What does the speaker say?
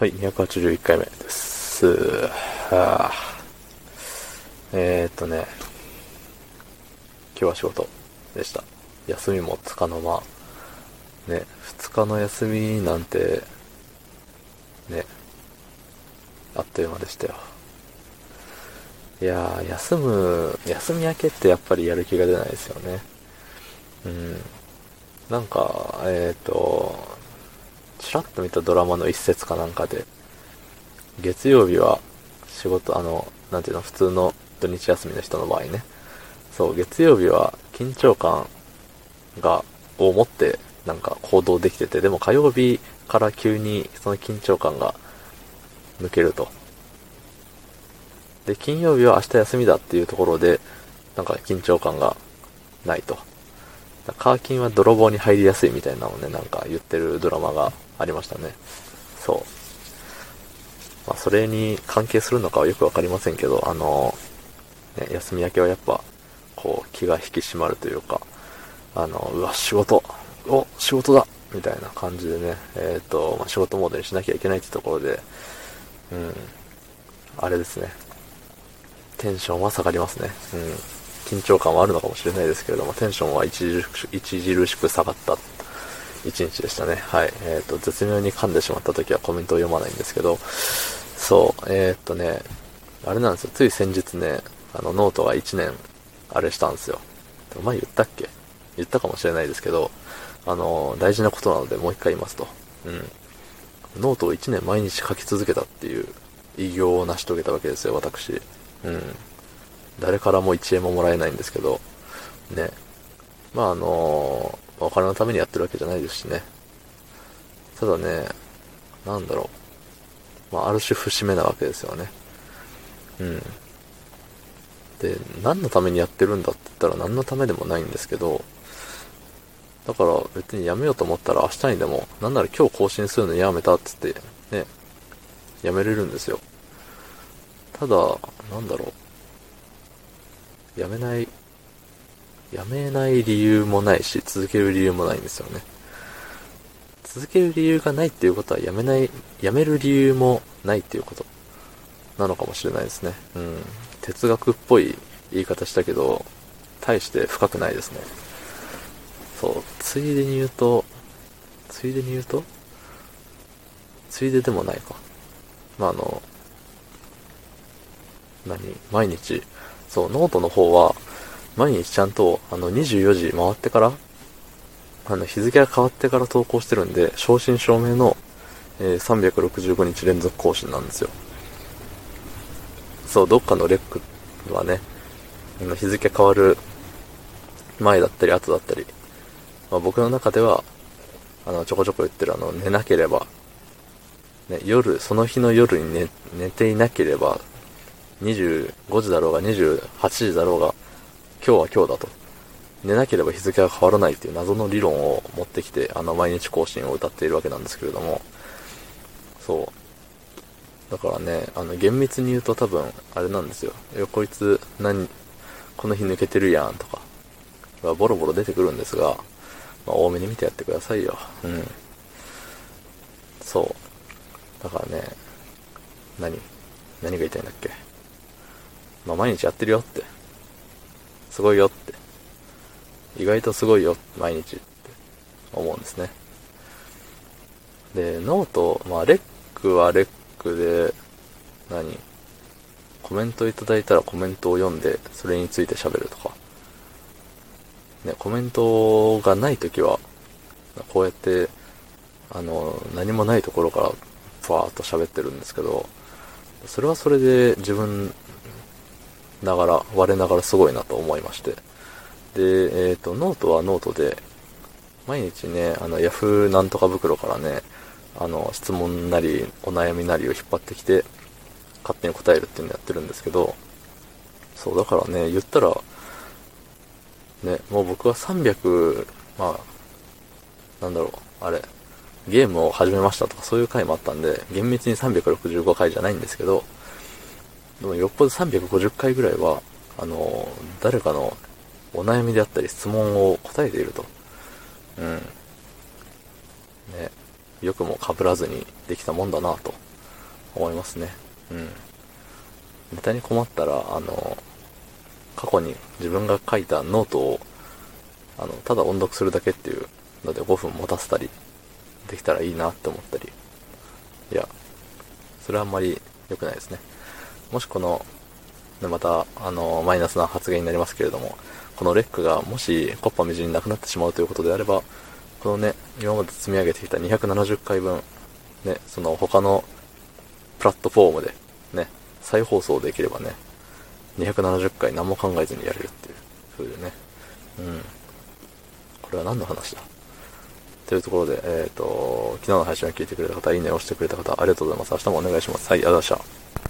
はい、281回目です。はあ、えー、っとね、今日は仕事でした。休みもつかの間。ね、2日の休みなんて、ね、あっという間でしたよ。いやー、休む、休み明けってやっぱりやる気が出ないですよね。うん。なんか、えっ、と、ちらっと見たドラマの一節かなんかで、月曜日は仕事、あの、なんていうの、普通の土日休みの人の場合ね。そう、月曜日は緊張感が、を持って、なんか行動できてて、でも火曜日から急にその緊張感が抜けると。で、金曜日は明日休みだっていうところで、なんか緊張感がないと。カーキンは泥棒に入りやすいみたいなのをね、なんか言ってるドラマがありましたね。そう。まあ、それに関係するのかはよくわかりませんけど、あの、ね、休み明けはやっぱ、こう、気が引き締まるというか、あの、うわ、仕事、お、仕事だみたいな感じでね、えっ、と、まあ、仕事モードにしなきゃいけないってところで、うん、あれですね。テンションは下がりますね。うん。緊張感はあるのかもしれないですけれども、テンションは著しく著しく下がった一日でしたね。はい。えっ、と、絶妙に噛んでしまった時はコメントを読まないんですけど、そう、えっ、とね、あれなんですよ。つい先日ね、あの、ノートが1年、あれしたんですよ。前言ったっけ？言ったかもしれないですけど、あの、大事なことなのでもう一回言いますと。うん。ノートを1年毎日書き続けたっていう偉業を成し遂げたわけですよ、私。うん。誰からも1円ももらえないんですけど、ね。まああのお金のためにやってるわけじゃないですしね。ただね、なんだろう。まあある種節目なわけですよね。うん。で、何のためにやってるんだって言ったら何のためでもないんですけど、だから別にやめようと思ったら明日にでも、なんなら今日更新するのやめたっつって、ね、やめれるんですよ。ただ、なんだろう。やめない、やめない理由もないし、続ける理由もないんですよね。続ける理由がないっていうことは、やめない、やめる理由もないっていうことなのかもしれないですね。うん。哲学っぽい言い方したけど、大して深くないですね。そう、ついでに言うと、ついでに言うとついででもないか。まあ、あの、何？毎日、そう、ノートの方は、毎日ちゃんと、あの、24時回ってから、あの、日付が変わってから投稿してるんで、正真正銘の、えー365日連続更新なんですよ。そう、どっかのレックはね、あの日付変わる前だったり後だったり、まあ、僕の中では、あの、ちょこちょこ言ってるあの、寝なければ、ね、夜、その日の夜に寝、寝ていなければ、25時だろうが28時だろうが、今日は今日だと。寝なければ日付が変わらないっていう謎の理論を持ってきて、あの、毎日更新を歌っているわけなんですけれども、そう。だからね、あの、厳密に言うと多分、あれなんですよ。いや、こいつ、何、この日抜けてるやんとか、がボロボロ出てくるんですが、まあ、多めに見てやってくださいよ。うん。そう。だからね、何何が言いたいんだっけ？まあ、毎日やってるよって。すごいよって。意外とすごいよ、毎日って思うんですね。で、 note、まあ、レックはレックで、何？コメントいただいたらコメントを読んで、それについて喋るとか。ね、コメントがないときは、こうやって、あの、何もないところから、ふわーっと喋ってるんですけど、それはそれで自分ながら、我ながらすごいなと思いまして。で、えっ、と、ノートはノートで、毎日ね、あの、ヤフーなんとか袋からね、あの、質問なり、お悩みなりを引っ張ってきて、勝手に答えるっていうのやってるんですけど、そう、だからね、言ったら、ね、もう僕は300、まあ、なんだろう、あれ、ゲームを始めましたとかそういう回もあったんで、厳密に365回じゃないんですけど、でもよっぽど350回ぐらいは、あの、誰かのお悩みであったり質問を答えていると。うん。ね、よくも被らずにできたもんだなと思いますね。うん。ネタに困ったら、あの、過去に自分が書いたノートを、あの、ただ音読するだけっていうので5分持たせたりできたらいいなって思ったり。いや、それはあんまり良くないですね。もしこの、また、あの、マイナスな発言になりますけれども、このレックがもしコッパみじんになくなってしまうということであれば、このね、今まで積み上げてきた270回分、ね、その他のプラットフォームで、ね、再放送できればね、270回何も考えずにやれるっていう、そういうね、うん。これは何の話だ？というところで、えっ、ー、と、昨日の配信を聞いてくれた方、いいねを押してくれた方、ありがとうございます。明日もお願いします。はい、ありがとうございました。